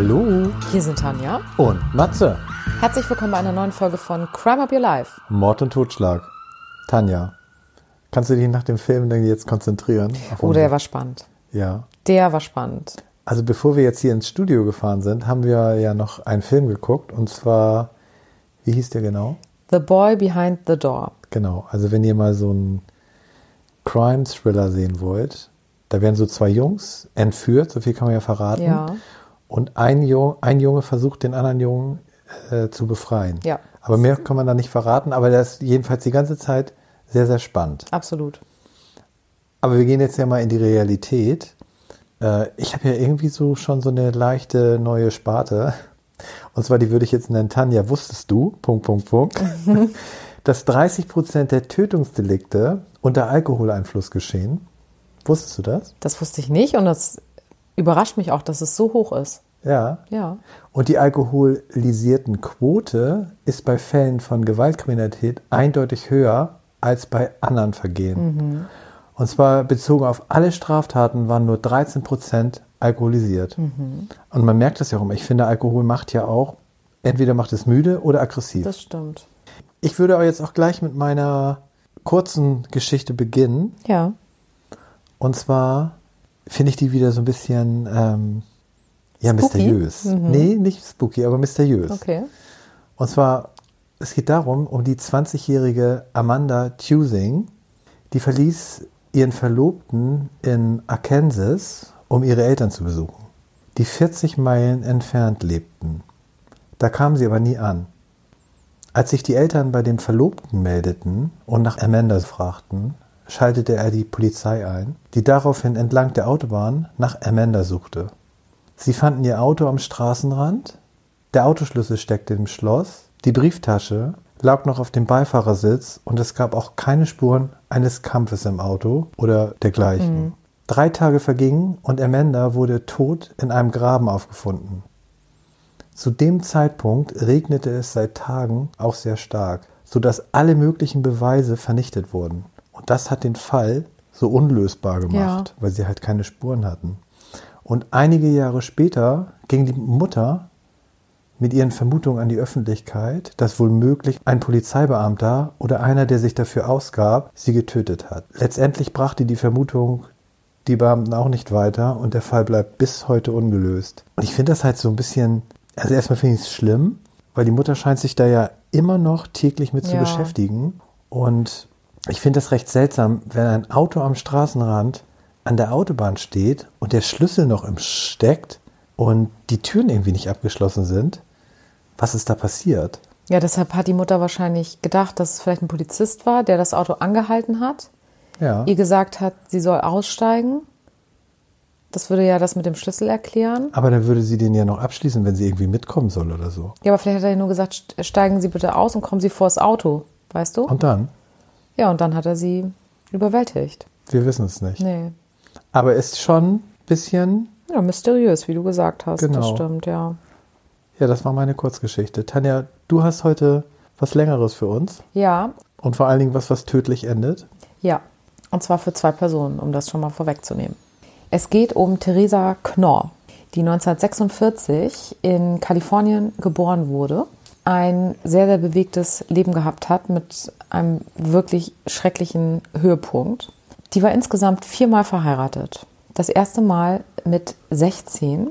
Hallo Hier sind Tanja. und Matze. Herzlich willkommen bei einer neuen Folge von Crime Up Your Life. Mord und Totschlag. Tanja, kannst du dich nach dem Film denn jetzt konzentrieren? Oh, der war spannend. Ja. Der war spannend. Also bevor wir jetzt hier ins Studio gefahren sind, haben wir ja noch einen Film geguckt und zwar, wie hieß der genau? The Boy Behind the Door. Genau, also wenn ihr mal so einen Crime-Thriller sehen wollt, da werden so zwei Jungs entführt, so viel kann man ja verraten. Ja. Und ein, Jung, ein Junge versucht, den anderen Jungen äh, zu befreien. Ja. Aber mehr kann man da nicht verraten, aber der ist jedenfalls die ganze Zeit sehr, sehr spannend. Absolut. Aber wir gehen jetzt ja mal in die Realität. Äh, ich habe ja irgendwie so schon so eine leichte neue Sparte. Und zwar, die würde ich jetzt nennen, Tanja, wusstest du, Punkt, Punkt, Punkt, dass 30 Prozent der Tötungsdelikte unter Alkoholeinfluss geschehen. Wusstest du das? Das wusste ich nicht und das überrascht mich auch, dass es so hoch ist. Ja. Ja. Und die alkoholisierten Quote ist bei Fällen von Gewaltkriminalität eindeutig höher als bei anderen Vergehen. Und zwar bezogen auf alle Straftaten waren nur 13 Prozent alkoholisiert. Und man merkt das ja auch immer. Ich finde, Alkohol macht ja auch, entweder macht es müde oder aggressiv. Das stimmt. ich würde aber jetzt auch gleich mit meiner kurzen Geschichte beginnen. Ja. Und zwar finde ich die wieder so ein bisschen ähm, ja, mysteriös. Nee, nicht spooky, aber mysteriös. Okay. Und zwar, es geht darum, um die 20-jährige Amanda Tusing, die verließ ihren Verlobten in Arkansas, um ihre Eltern zu besuchen, die 40 Meilen entfernt lebten. Da kam sie aber nie an. Als sich die Eltern bei dem Verlobten meldeten und nach Amanda fragten, schaltete er die Polizei ein, die daraufhin entlang der Autobahn nach Amanda suchte. Sie fanden ihr Auto am Straßenrand, der Autoschlüssel steckte im Schloss, die Brieftasche lag noch auf dem Beifahrersitz und es gab auch keine Spuren eines Kampfes im Auto oder dergleichen. Drei Tage vergingen und Amanda wurde tot in einem Graben aufgefunden. Zu dem Zeitpunkt regnete es seit Tagen auch sehr stark, sodass alle möglichen Beweise vernichtet wurden. Und das hat den Fall so unlösbar gemacht, weil sie halt keine Spuren hatten. Und einige Jahre später ging die Mutter mit ihren Vermutungen an die Öffentlichkeit, dass wohl möglich ein Polizeibeamter oder einer, der sich dafür ausgab, sie getötet hat. Letztendlich brachte die Vermutung die Beamten auch nicht weiter und der Fall bleibt bis heute ungelöst. Und ich finde das halt so ein bisschen, also erstmal finde ich es schlimm, weil die Mutter scheint sich da ja immer noch täglich mit zu Ja. beschäftigen. Und ich finde das recht seltsam, wenn ein Auto am Straßenrand an der Autobahn steht und der Schlüssel noch im steckt und die Türen irgendwie nicht abgeschlossen sind. Was ist da passiert? Ja, deshalb hat die Mutter wahrscheinlich gedacht, dass es vielleicht ein Polizist war, der das Auto angehalten hat, Ja. ihr gesagt hat, sie soll aussteigen. Das würde ja das mit dem Schlüssel erklären. Aber dann würde sie den ja noch abschließen, wenn sie irgendwie mitkommen soll oder so. Ja, aber vielleicht hat er nur gesagt, st- steigen Sie bitte aus und kommen Sie vors Auto. Weißt du? Und dann? Ja, und dann hat er sie überwältigt. Wir wissen es nicht. Nee. Aber ist schon ein bisschen, Ja, mysteriös, wie du gesagt hast. Genau. Das stimmt, ja. ja, das war meine Kurzgeschichte. Tanja, du hast heute was Längeres für uns Ja, und vor allen Dingen was, was tödlich endet. ja. Und zwar für zwei Personen, um das schon mal vorwegzunehmen. Es geht um Theresa Knorr, die 1946 in Kalifornien geboren wurde, ein sehr, sehr bewegtes Leben gehabt hat mit einem wirklich schrecklichen Höhepunkt. Die war insgesamt viermal verheiratet. Das erste Mal mit 16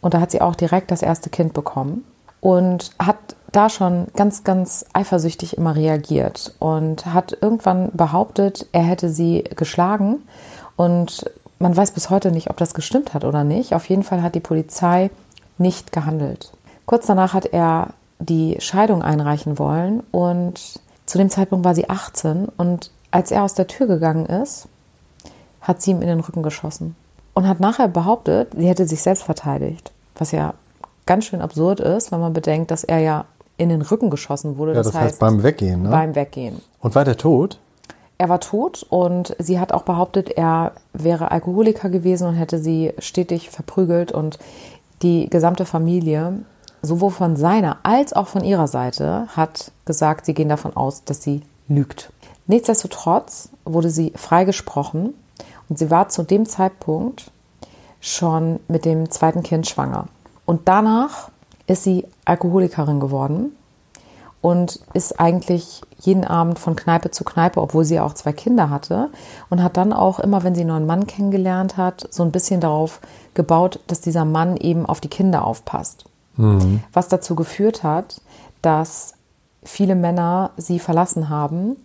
Und da hat sie auch direkt das erste Kind bekommen und hat da schon ganz, ganz eifersüchtig immer reagiert und hat irgendwann behauptet, er hätte sie geschlagen. Und man weiß bis heute nicht, ob das gestimmt hat oder nicht. Auf jeden Fall hat die Polizei nicht gehandelt. Kurz danach hat er die Scheidung einreichen wollen und zu dem Zeitpunkt war sie 18 und als er aus der Tür gegangen ist, hat sie ihm in den Rücken geschossen und hat nachher behauptet, sie hätte sich selbst verteidigt, was ja ganz schön absurd ist, wenn man bedenkt, dass er ja in den Rücken geschossen wurde. Ja, das, heißt, beim Weggehen, ne? beim Weggehen. und war der tot? Er war tot und sie hat auch behauptet, er wäre Alkoholiker gewesen und hätte sie stetig verprügelt und die gesamte Familie, sowohl von seiner als auch von ihrer Seite, hat gesagt, sie gehen davon aus, dass sie lügt. Nichtsdestotrotz wurde sie freigesprochen und sie war zu dem Zeitpunkt schon mit dem zweiten Kind schwanger. Und danach ist sie Alkoholikerin geworden und ist eigentlich jeden Abend von Kneipe zu Kneipe, obwohl sie auch zwei Kinder hatte und hat dann auch immer, wenn sie einen neuen Mann kennengelernt hat, so ein bisschen darauf gebaut, dass dieser Mann eben auf die Kinder aufpasst. Mhm. Was dazu geführt hat, dass viele Männer sie verlassen haben,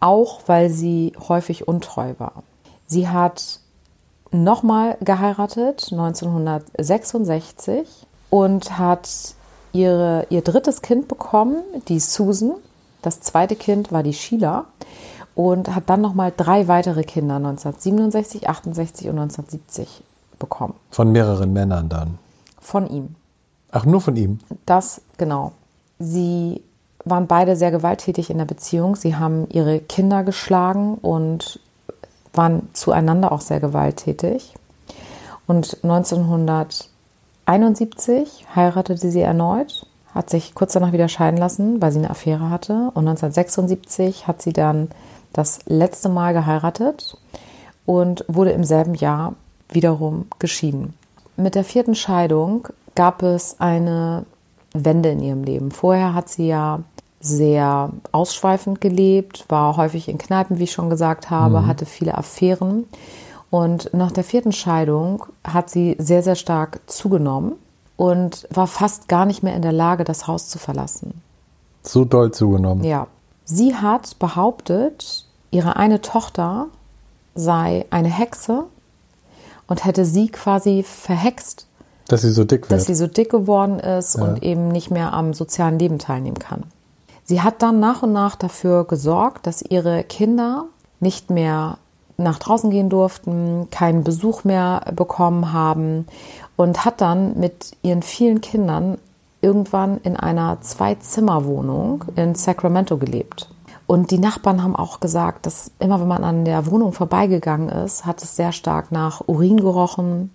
auch weil sie häufig untreu war. Sie hat nochmal geheiratet 1966 und hat ihre, ihr drittes Kind bekommen, die Susan. Das zweite Kind war die Sheila und hat dann nochmal drei weitere Kinder 1967, 68 und 1970 bekommen. Von mehreren Männern dann? Von ihm. Ach, nur von ihm? Das, genau. Sie waren beide sehr gewalttätig in der Beziehung. Sie haben ihre Kinder geschlagen und waren zueinander auch sehr gewalttätig. Und 1900 1971 heiratete sie erneut, hat sich kurz danach wieder scheiden lassen, weil sie eine Affäre hatte. Und 1976 hat sie dann das letzte Mal geheiratet und wurde im selben Jahr wiederum geschieden. Mit der vierten Scheidung gab es eine Wende in ihrem Leben. Vorher hat sie ja sehr ausschweifend gelebt, war häufig in Kneipen, wie ich schon gesagt habe, mhm. hatte viele Affären und nach der vierten Scheidung hat sie sehr, sehr stark zugenommen und war fast gar nicht mehr in der Lage, das Haus zu verlassen. So doll zugenommen. Ja. Sie hat behauptet, ihre eine Tochter sei eine Hexe und hätte sie quasi verhext. Dass sie so dick wird. Dass sie so dick geworden ist ja. und eben nicht mehr am sozialen Leben teilnehmen kann. Sie hat dann nach und nach dafür gesorgt, dass ihre Kinder nicht mehr nach draußen gehen durften, keinen Besuch mehr bekommen haben und hat dann mit ihren vielen Kindern irgendwann in einer Zwei-Zimmer-Wohnung in Sacramento gelebt. Und die Nachbarn haben auch gesagt, dass immer wenn man an der Wohnung vorbeigegangen ist, hat es sehr stark nach Urin gerochen.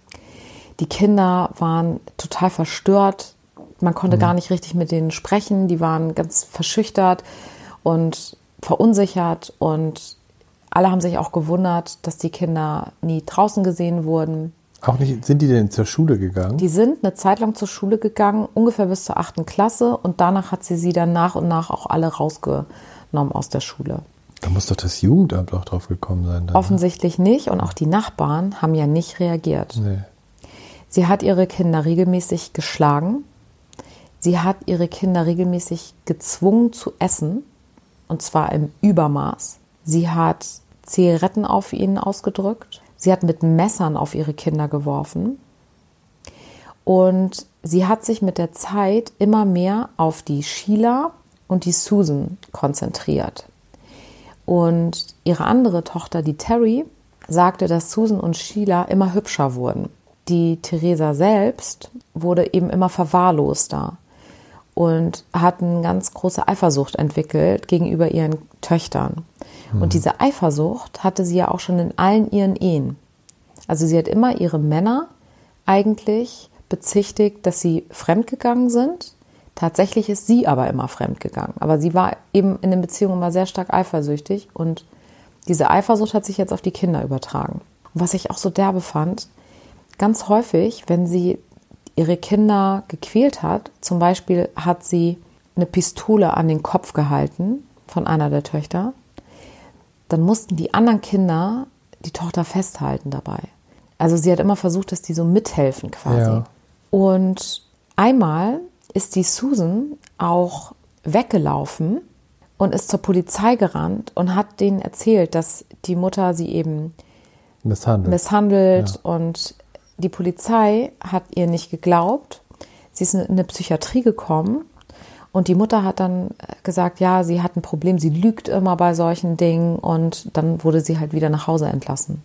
Die Kinder waren total verstört. Man konnte mhm. gar nicht richtig mit denen sprechen. Die waren ganz verschüchtert und verunsichert und alle haben sich auch gewundert, dass die Kinder nie draußen gesehen wurden. Auch nicht, sind die denn zur Schule gegangen? Die sind eine Zeit lang zur Schule gegangen, ungefähr bis zur achten Klasse und danach hat sie sie dann nach und nach auch alle rausgenommen aus der Schule. Da muss doch das Jugendamt auch drauf gekommen sein. Dann, ne? Offensichtlich nicht und auch die Nachbarn haben ja nicht reagiert. Nee. Sie hat ihre Kinder regelmäßig geschlagen. Sie hat ihre Kinder regelmäßig gezwungen zu essen und zwar im Übermaß. Sie hat Zigaretten auf ihnen ausgedrückt. Sie hat mit Messern auf ihre Kinder geworfen. Und sie hat sich mit der Zeit immer mehr auf die Sheila und die Susan konzentriert. Und ihre andere Tochter, die Terry, sagte, dass Susan und Sheila immer hübscher wurden. Die Theresa selbst wurde eben immer verwahrloster und hat eine ganz große Eifersucht entwickelt gegenüber ihren Töchtern. Mhm. Und diese Eifersucht hatte sie ja auch schon in allen ihren Ehen. Also sie hat immer ihre Männer eigentlich bezichtigt, dass sie fremdgegangen sind. Tatsächlich ist sie aber immer fremdgegangen. Aber sie war eben in den Beziehungen immer sehr stark eifersüchtig und diese Eifersucht hat sich jetzt auf die Kinder übertragen. Und was ich auch so derbe fand, ganz häufig, wenn sie ihre Kinder gequält hat, zum Beispiel hat sie eine Pistole an den Kopf gehalten von einer der Töchter dann mussten die anderen Kinder die Tochter festhalten dabei. Also sie hat immer versucht, dass die so mithelfen quasi. Ja. Und einmal ist die Susan auch weggelaufen und ist zur Polizei gerannt und hat denen erzählt, dass die Mutter sie eben misshandelt, misshandelt ja. und die Polizei hat ihr nicht geglaubt. Sie ist in eine Psychiatrie gekommen und die Mutter hat dann gesagt, ja, sie hat ein Problem, sie lügt immer bei solchen Dingen und dann wurde sie halt wieder nach Hause entlassen.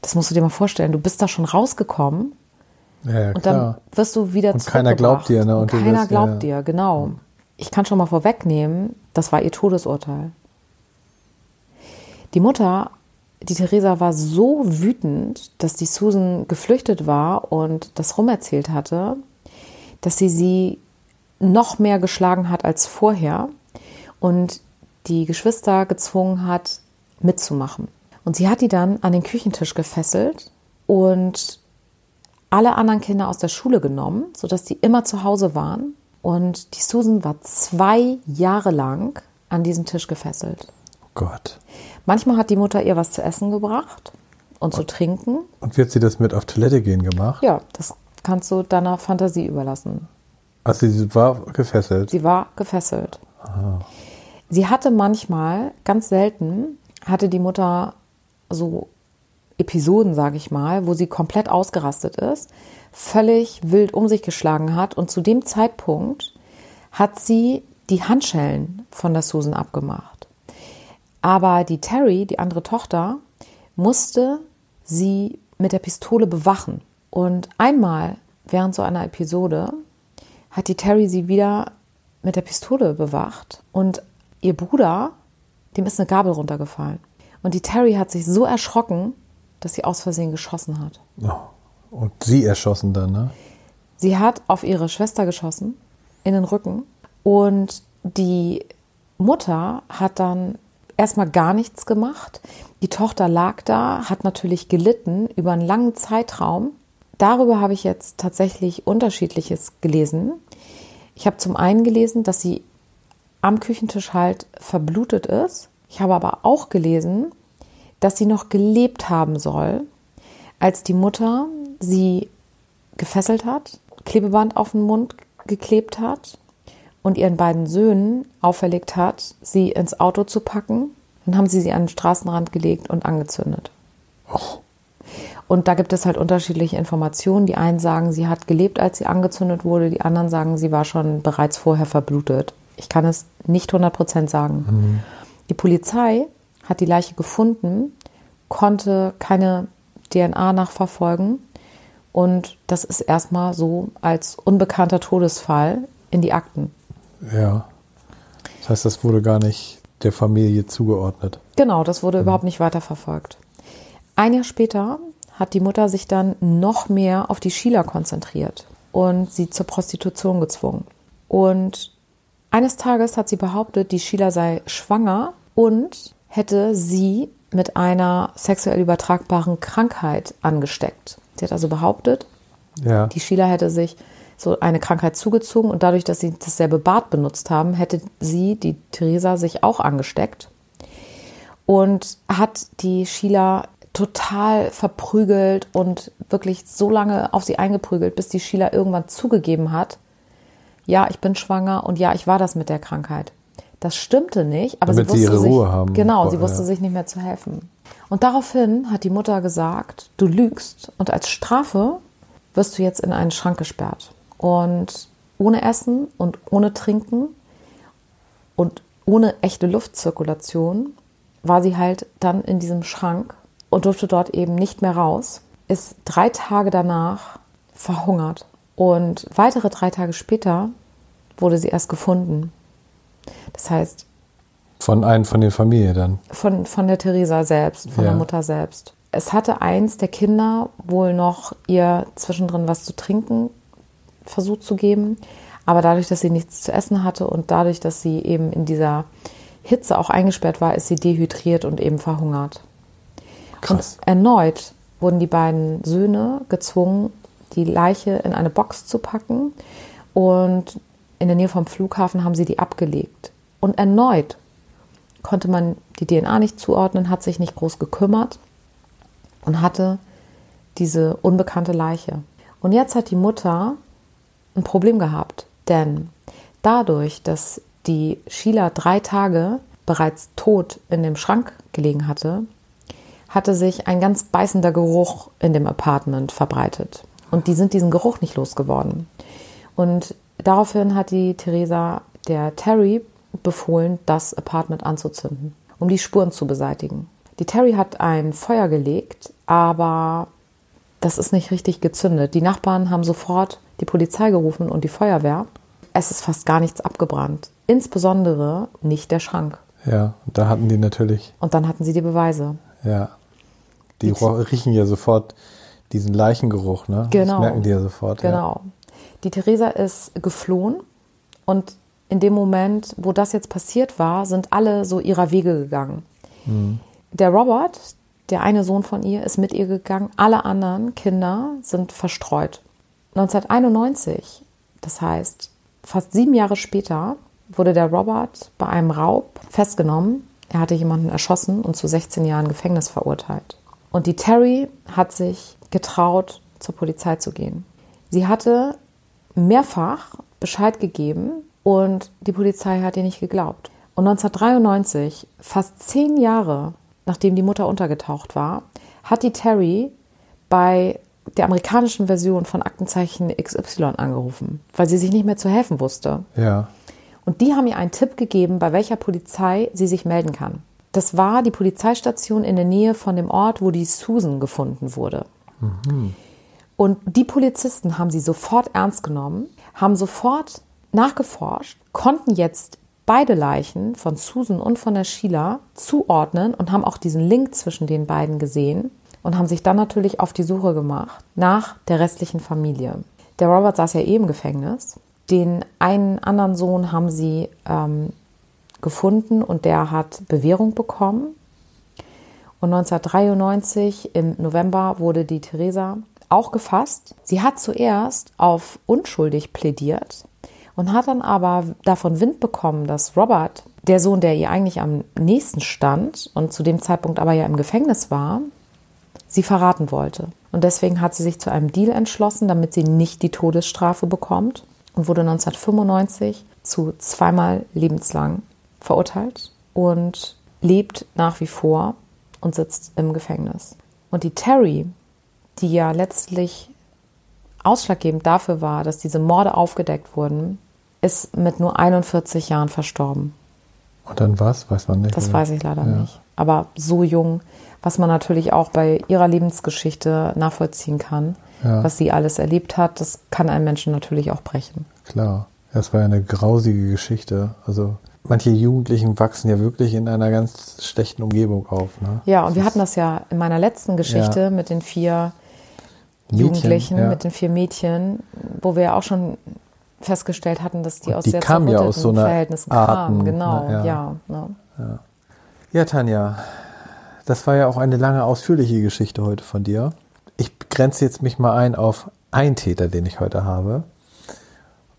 Das musst du dir mal vorstellen. Du bist da schon rausgekommen ja, ja, und dann wirst du wieder Und keiner glaubt dir, ne? Und, und keiner wirst, glaubt ja, dir, genau. Ich kann schon mal vorwegnehmen, das war ihr Todesurteil. Die Mutter, die Theresa, war so wütend, dass die Susan geflüchtet war und das rumerzählt hatte, dass sie sie noch mehr geschlagen hat als vorher und die Geschwister gezwungen hat, mitzumachen. Und sie hat die dann an den Küchentisch gefesselt und alle anderen Kinder aus der Schule genommen, sodass die immer zu Hause waren. Und die Susan war zwei Jahre lang an diesen Tisch gefesselt. Oh Gott. Manchmal hat die Mutter ihr was zu essen gebracht und zu trinken. Und hat sie das mit auf Toilette gehen gemacht? Ja, das kannst du deiner Fantasie überlassen. Also sie war gefesselt. Sie war gefesselt. Sie hatte manchmal, ganz selten, hatte die Mutter so Episoden, sage ich mal, wo sie komplett ausgerastet ist, völlig wild um sich geschlagen hat und zu dem Zeitpunkt hat sie die Handschellen von der Susan abgemacht. Aber die Terry, die andere Tochter, musste sie mit der Pistole bewachen. Und einmal während so einer Episode hat die Terry sie wieder mit der Pistole bewacht und ihr Bruder, dem ist eine Gabel runtergefallen. Und die Terry hat sich so erschrocken, dass sie aus Versehen geschossen hat. Oh. Und sie erschossen dann, ne? Sie hat auf ihre Schwester geschossen, in den Rücken. Und die Mutter hat dann erstmal gar nichts gemacht. Die Tochter lag da, hat natürlich gelitten über einen langen Zeitraum. Darüber habe ich jetzt tatsächlich unterschiedliches gelesen. Ich habe zum einen gelesen, dass sie am Küchentisch halt verblutet ist. Ich habe aber auch gelesen, dass sie noch gelebt haben soll, als die Mutter sie gefesselt hat, Klebeband auf den Mund geklebt hat und ihren beiden Söhnen auferlegt hat, sie ins Auto zu packen. Dann haben sie sie an den Straßenrand gelegt und angezündet. Och. Und da gibt es halt unterschiedliche Informationen. Die einen sagen, sie hat gelebt, als sie angezündet wurde. Die anderen sagen, sie war schon bereits vorher verblutet. Ich kann es nicht 100% sagen. Die Polizei hat die Leiche gefunden, konnte keine DNA nachverfolgen. Und das ist erstmal so als unbekannter Todesfall in die Akten. Ja. Das heißt, das wurde gar nicht der Familie zugeordnet. Genau, das wurde überhaupt nicht weiterverfolgt. Ein Jahr später hat die Mutter sich dann noch mehr auf die Sheila konzentriert und sie zur Prostitution gezwungen. Und eines Tages hat sie behauptet, die Sheila sei schwanger und hätte sie mit einer sexuell übertragbaren Krankheit angesteckt. Sie hat also behauptet, Ja. die Sheila hätte sich so eine Krankheit zugezogen und dadurch, dass sie dasselbe Bad benutzt haben, hätte sie, die Theresa, sich auch angesteckt und hat die Sheila total verprügelt und wirklich so lange auf sie eingeprügelt, bis die Sheila irgendwann zugegeben hat, ja, ich bin schwanger und ja, ich war das mit der Krankheit. Das stimmte nicht, aber Damit sie sie wusste ihre sich, Ruhe haben. genau, sie Ja. wusste sich nicht mehr zu helfen. Und daraufhin hat die Mutter gesagt, du lügst und als Strafe wirst du jetzt in einen Schrank gesperrt. Und ohne Essen und ohne Trinken und ohne echte Luftzirkulation war sie halt dann in diesem Schrank und durfte dort eben nicht mehr raus, ist drei Tage danach verhungert. Und weitere drei Tage später wurde sie erst gefunden. Das heißt, Von einem von der Familie dann. von, von der Theresa selbst, von Ja. der Mutter selbst. Es hatte eins der Kinder wohl noch ihr zwischendrin was zu trinken versucht zu geben. Aber dadurch, dass sie nichts zu essen hatte und dadurch, dass sie eben in dieser Hitze auch eingesperrt war, ist sie dehydriert und eben verhungert. Krass. Und erneut wurden die beiden Söhne gezwungen, die Leiche in eine Box zu packen und in der Nähe vom Flughafen haben sie die abgelegt. Und erneut konnte man die DNA nicht zuordnen, hat sich nicht groß gekümmert und hatte diese unbekannte Leiche. Und jetzt hat die Mutter ein Problem gehabt, denn dadurch, dass die Sheila drei Tage bereits tot in dem Schrank gelegen hatte, hatte sich ein ganz beißender Geruch in dem Apartment verbreitet. Und die sind diesen Geruch nicht losgeworden. Und daraufhin hat die Theresa der Terry befohlen, das Apartment anzuzünden, um die Spuren zu beseitigen. Die Terry hat ein Feuer gelegt, aber das ist nicht richtig gezündet. Die Nachbarn haben sofort die Polizei gerufen und die Feuerwehr. Es ist fast gar nichts abgebrannt. Insbesondere nicht der Schrank. Ja, und da hatten die natürlich, Und dann hatten sie die Beweise. ja. Die riechen ja sofort diesen Leichengeruch, ne? Genau. Das merken die ja sofort. Genau. Die Theresa ist geflohen und in dem Moment, wo das jetzt passiert war, sind alle so ihrer Wege gegangen. Der Robert, Der eine Sohn von ihr ist mit ihr gegangen. Alle anderen Kinder sind verstreut. 1991, das heißt fast sieben Jahre später, wurde der Robert bei einem Raub festgenommen. Er hatte jemanden erschossen und zu 16 Jahren Gefängnis verurteilt. Und die Terry hat sich getraut, zur Polizei zu gehen. Sie hatte mehrfach Bescheid gegeben und die Polizei hat ihr nicht geglaubt. Und 1993, fast zehn Jahre nachdem die Mutter untergetaucht war, hat die Terry bei der amerikanischen Version von Aktenzeichen XY angerufen, weil sie sich nicht mehr zu helfen wusste. Ja. Und die haben ihr einen Tipp gegeben, bei welcher Polizei sie sich melden kann. Das war die Polizeistation in der Nähe von dem Ort, wo die Susan gefunden wurde. Mhm. Und die Polizisten haben sie sofort ernst genommen, haben sofort nachgeforscht, konnten jetzt beide Leichen von Susan und von der Sheila zuordnen und haben auch diesen Link zwischen den beiden gesehen und haben sich dann natürlich auf die Suche gemacht nach der restlichen Familie. Der Robert saß ja eh im Gefängnis. Den einen anderen Sohn haben sie ähm, gefunden und der hat Bewährung bekommen. Und 1993 im November wurde die Theresa auch gefasst. Sie hat zuerst auf unschuldig plädiert, und hat dann aber davon Wind bekommen, dass Robert, der Sohn, der ihr eigentlich am nächsten stand und zu dem Zeitpunkt aber ja im Gefängnis war, sie verraten wollte. Und deswegen hat sie sich zu einem Deal entschlossen, damit sie nicht die Todesstrafe bekommt und wurde 1995 zu zweimal lebenslang verurteilt und lebt nach wie vor und sitzt im Gefängnis. Und die Terry, die ja letztlich ausschlaggebend dafür war, dass diese Morde aufgedeckt wurden, ist mit nur 41 Jahren verstorben. Und dann was? Weiß man nicht. Das oder? weiß ich leider ja. nicht. Aber so jung, was man natürlich auch bei ihrer Lebensgeschichte nachvollziehen kann, ja. was sie alles erlebt hat, das kann einen Menschen natürlich auch brechen. Klar. Es war ja eine grausige Geschichte. Also manche Jugendlichen wachsen ja wirklich in einer ganz schlechten Umgebung auf. Ne? Ja, und das wir hatten das ja in meiner letzten Geschichte ja. mit den vier Mädchen, Jugendlichen, ja. mit den vier Mädchen, wo wir ja auch schon festgestellt hatten, dass die und aus die sehr kamen ja aus so Verhältnissen Arten, kamen. Genau, na, ja. Ja, ne? ja. Ja, Tanja, das war ja auch eine lange, ausführliche Geschichte heute von dir. Ich grenze jetzt mich mal ein auf einen Täter, den ich heute habe.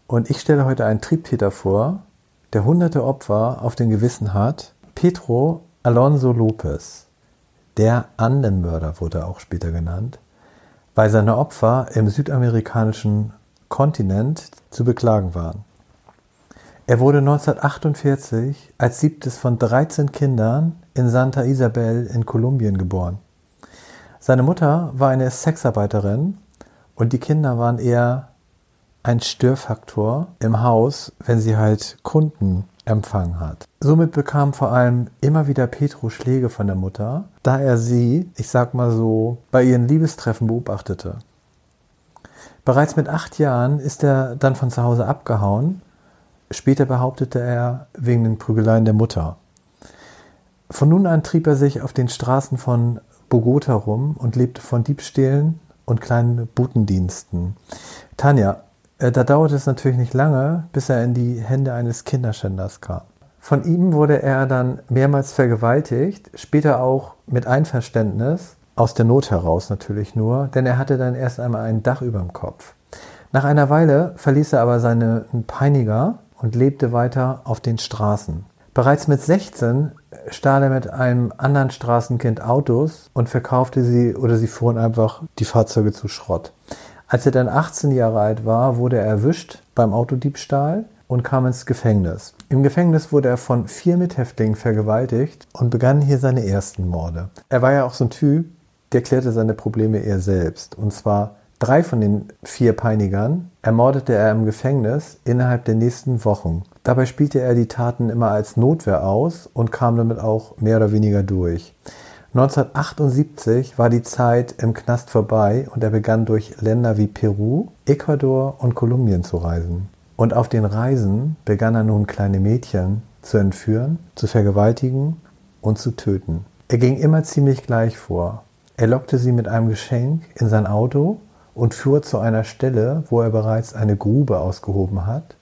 Und ich stelle heute einen Triebtäter vor, der hunderte Opfer auf dem Gewissen hat. Pedro Alonso Lopez, der Andenmörder wurde auch später genannt, weil seine Opfer im südamerikanischen Kontinent zu beklagen waren. Er wurde 1948 als siebtes von 13 Kindern in Santa Isabel in Kolumbien geboren. Seine Mutter war eine Sexarbeiterin und die Kinder waren eher ein Störfaktor im Haus, wenn sie halt Kunden empfangen hat. Somit bekam vor allem immer wieder Petro Schläge von der Mutter, da er sie, ich sag mal so, bei ihren Liebestreffen beobachtete. Bereits mit acht Jahren ist er dann von zu Hause abgehauen. Später behauptete er wegen den Prügeleien der Mutter. Von nun an trieb er sich auf den Straßen von Bogota rum und lebte von Diebstählen und kleinen Butendiensten. Tanja, äh, da dauerte es natürlich nicht lange, bis er in die Hände eines Kinderschänders kam. Von ihm wurde er dann mehrmals vergewaltigt, später auch mit Einverständnis aus der Not heraus natürlich nur, denn er hatte dann erst einmal ein Dach über dem Kopf. Nach einer Weile verließ er aber seine Peiniger und lebte weiter auf den Straßen. Bereits mit 16 stahl er mit einem anderen Straßenkind Autos und verkaufte sie oder sie fuhren einfach die Fahrzeuge zu Schrott. Als er dann 18 Jahre alt war, wurde er erwischt beim Autodiebstahl und kam ins Gefängnis. Im Gefängnis wurde er von vier Mithäftlingen vergewaltigt und begann hier seine ersten Morde. Er war ja auch so ein Typ, der klärte seine Probleme eher selbst. Und zwar drei von den vier Peinigern ermordete er im Gefängnis innerhalb der nächsten Wochen. Dabei spielte er die Taten immer als Notwehr aus und kam damit auch mehr oder weniger durch. 1978 war die Zeit im Knast vorbei und er begann durch Länder wie Peru, Ecuador und Kolumbien zu reisen. Und auf den Reisen begann er nun kleine Mädchen zu entführen, zu vergewaltigen und zu töten. Er ging immer ziemlich gleich vor. Er lockte sie mit einem Geschenk in sein Auto und fuhr zu einer Stelle, wo er bereits eine Grube ausgehoben hat,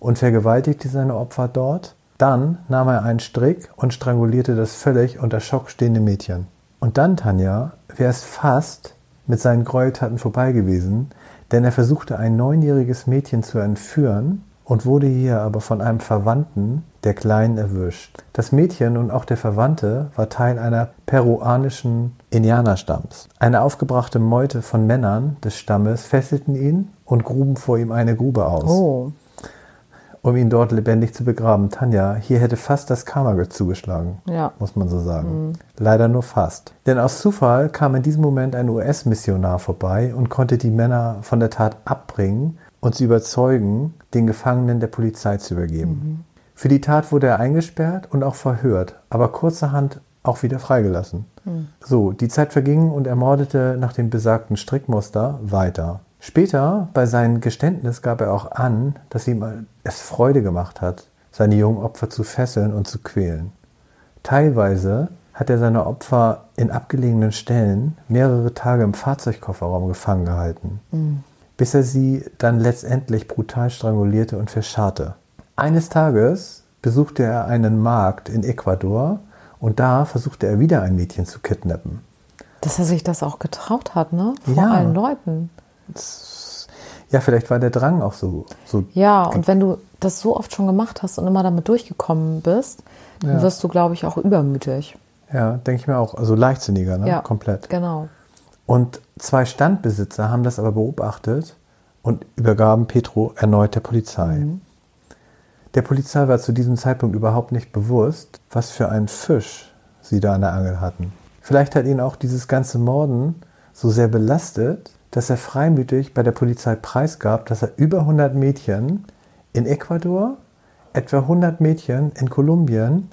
und vergewaltigte seine Opfer dort. Dann nahm er einen Strick und strangulierte das völlig unter Schock stehende Mädchen. Und dann, Tanja, wäre es fast mit seinen Gräueltaten vorbei gewesen, denn er versuchte ein neunjähriges Mädchen zu entführen und wurde hier aber von einem Verwandten der Kleinen erwischt. Das Mädchen und auch der Verwandte war Teil einer peruanischen Indianerstamms. Eine aufgebrachte Meute von Männern des Stammes fesselten ihn und gruben vor ihm eine Grube aus. Oh. Um ihn dort lebendig zu begraben. Tanja, hier hätte fast das Karma zugeschlagen, Ja. muss man so sagen. Leider nur fast. Denn aus Zufall kam in diesem Moment ein US-Missionar vorbei und konnte die Männer von der Tat abbringen und sie überzeugen, den Gefangenen der Polizei zu übergeben. Für die Tat wurde er eingesperrt und auch verhört, aber kurzerhand auch wieder freigelassen. So, die Zeit verging und er mordete nach dem besagten Strickmuster weiter. Später, bei seinem Geständnis, gab er auch an, dass ihm es Freude gemacht hat, seine jungen Opfer zu fesseln und zu quälen. Teilweise hat er seine Opfer in abgelegenen Stellen mehrere Tage im Fahrzeugkofferraum gefangen gehalten, bis er sie dann letztendlich brutal strangulierte und verscharrte. Eines Tages besuchte er einen Markt in Ecuador und da versuchte er wieder ein Mädchen zu kidnappen. Dass er sich das auch getraut hat, ne? Vor Ja. allen Leuten. Ja, vielleicht war der Drang auch so, so Ja, und wenn du das so oft schon gemacht hast und immer damit durchgekommen bist, dann Ja. wirst du, glaube ich, auch übermütig. ja, denke ich mir auch, also leichtsinniger, ne? Ja, Komplett. Genau. Und zwei Standbesitzer haben das aber beobachtet und übergaben Petro erneut der Polizei. Der Polizei war zu diesem Zeitpunkt überhaupt nicht bewusst, was für einen Fisch sie da an der Angel hatten. Vielleicht hat ihn auch dieses ganze Morden so sehr belastet, dass er freimütig bei der Polizei preisgab, dass er über 100 Mädchen in Ecuador, etwa 100 Mädchen in Kolumbien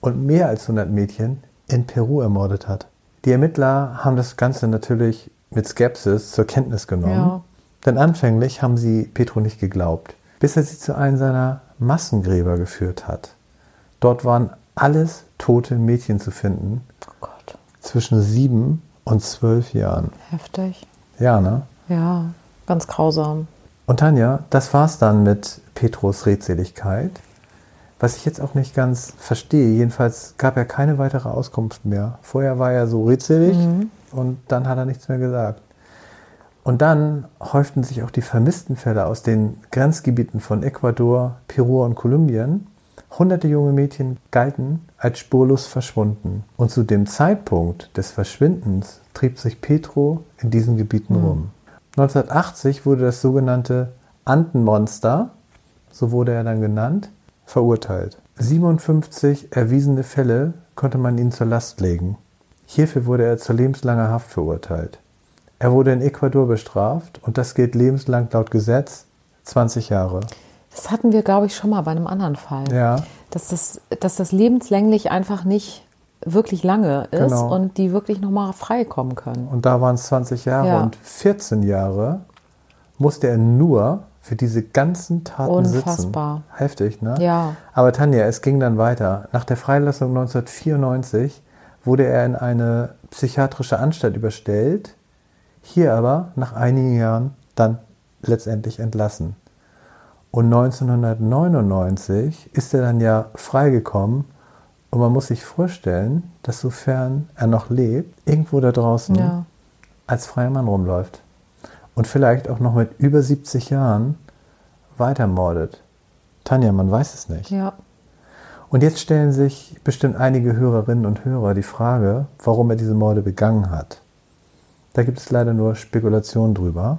und mehr als 100 Mädchen in Peru ermordet hat. Die Ermittler haben das Ganze natürlich mit Skepsis zur Kenntnis genommen, Ja. denn anfänglich haben sie Petro nicht geglaubt, bis er sie zu einem seiner Massengräber geführt hat. Dort waren alles tote Mädchen zu finden, Oh Gott. zwischen sieben und zwölf Jahren. Heftig. Ja, ne? Ja, ganz grausam. Und Tanja, das war's dann mit Petros Redseligkeit. Was ich jetzt auch nicht ganz verstehe, jedenfalls gab er keine weitere Auskunft mehr. Vorher war er so redselig und dann hat er nichts mehr gesagt. Und dann häuften sich auch die vermissten Fälle aus den Grenzgebieten von Ecuador, Peru und Kolumbien. Hunderte junge Mädchen galten als spurlos verschwunden. Und zu dem Zeitpunkt des Verschwindens trieb sich Petro in diesen Gebieten rum. 1980 wurde das sogenannte Andenmonster, so wurde er dann genannt, verurteilt. 57 erwiesene Fälle konnte man ihm zur Last legen. Hierfür wurde er zu lebenslanger Haft verurteilt. Er wurde in Ecuador bestraft und das gilt lebenslang laut Gesetz 20 Jahre. Das hatten wir, glaube ich, schon mal bei einem anderen Fall. Ja. Dass, das, dass das lebenslänglich einfach nicht wirklich lange ist Genau. und die wirklich nochmal freikommen können. Und da waren es 20 Jahre Ja. und 14 Jahre musste er nur für diese ganzen Taten Unfassbar. sitzen. Heftig, ne? Ja. Aber Tanja, es ging dann weiter. Nach der Freilassung 1994 wurde er in eine psychiatrische Anstalt überstellt, hier aber nach einigen Jahren dann letztendlich entlassen. Und 1999 ist er dann ja freigekommen und man muss sich vorstellen, dass sofern er noch lebt, irgendwo da draußen Ja. als freier Mann rumläuft und vielleicht auch noch mit über 70 Jahren weitermordet. Tanja, man weiß es nicht. Ja. Und jetzt stellen sich bestimmt einige Hörerinnen und Hörer die Frage, warum er diese Morde begangen hat. Da gibt es leider nur Spekulationen drüber.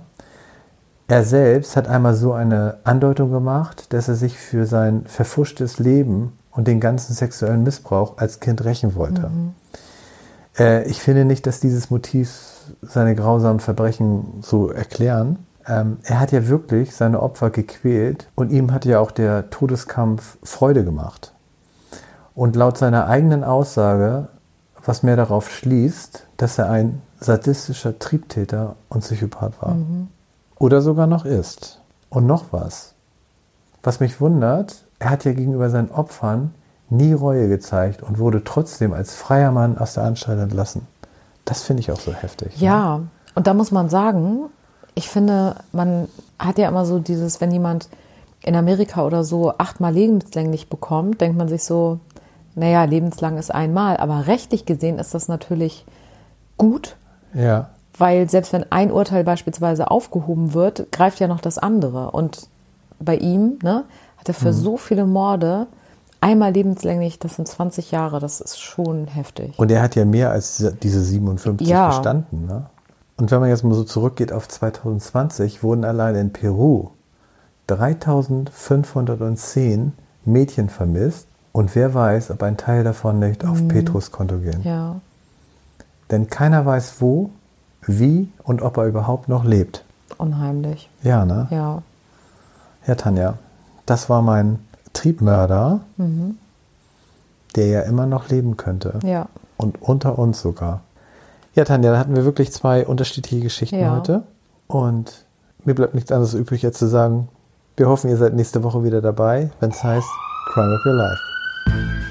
Er selbst hat einmal so eine Andeutung gemacht, dass er sich für sein verfuschtes Leben und den ganzen sexuellen Missbrauch als Kind rächen wollte. Äh, ich finde nicht, dass dieses Motiv seine grausamen Verbrechen so erklären. Ähm, er hat ja wirklich seine Opfer gequält und ihm hat ja auch der Todeskampf Freude gemacht. Und laut seiner eigenen Aussage, was mehr darauf schließt, dass er ein sadistischer Triebtäter und Psychopath war. Oder sogar noch ist. Und noch was. Was mich wundert, er hat ja gegenüber seinen Opfern nie Reue gezeigt und wurde trotzdem als freier Mann aus der Anstalt entlassen. Das finde ich auch so heftig. ne? Ja, und da muss man sagen, ich finde, man hat ja immer so dieses, wenn jemand in Amerika oder so achtmal lebenslänglich bekommt, denkt man sich so, naja, lebenslang ist einmal, aber rechtlich gesehen ist das natürlich gut, Ja. weil selbst wenn ein Urteil beispielsweise aufgehoben wird, greift ja noch das andere. Und bei ihm ne, hat er für so viele Morde einmal lebenslänglich, das sind 20 Jahre, das ist schon heftig. Und er hat ja mehr als diese- diese 57 Ja. gestanden. Ne? Und wenn man jetzt mal so zurückgeht auf 2020, wurden allein in Peru 3510 Mädchen vermisst. Und wer weiß, ob ein Teil davon nicht auf Petrus Konto gehen. Mhm. Ja, Denn keiner weiß wo, wie und ob er überhaupt noch lebt. unheimlich. Ja, ne? Ja, Ja, Tanja, das war mein Triebmörder, der ja immer noch leben könnte. ja, Und unter uns sogar. Ja, Tanja, da hatten wir wirklich zwei unterschiedliche Geschichten Ja. heute. Und mir bleibt nichts anderes übrig, als zu sagen, wir hoffen, ihr seid nächste Woche wieder dabei, wenn es heißt Crime of Your Life.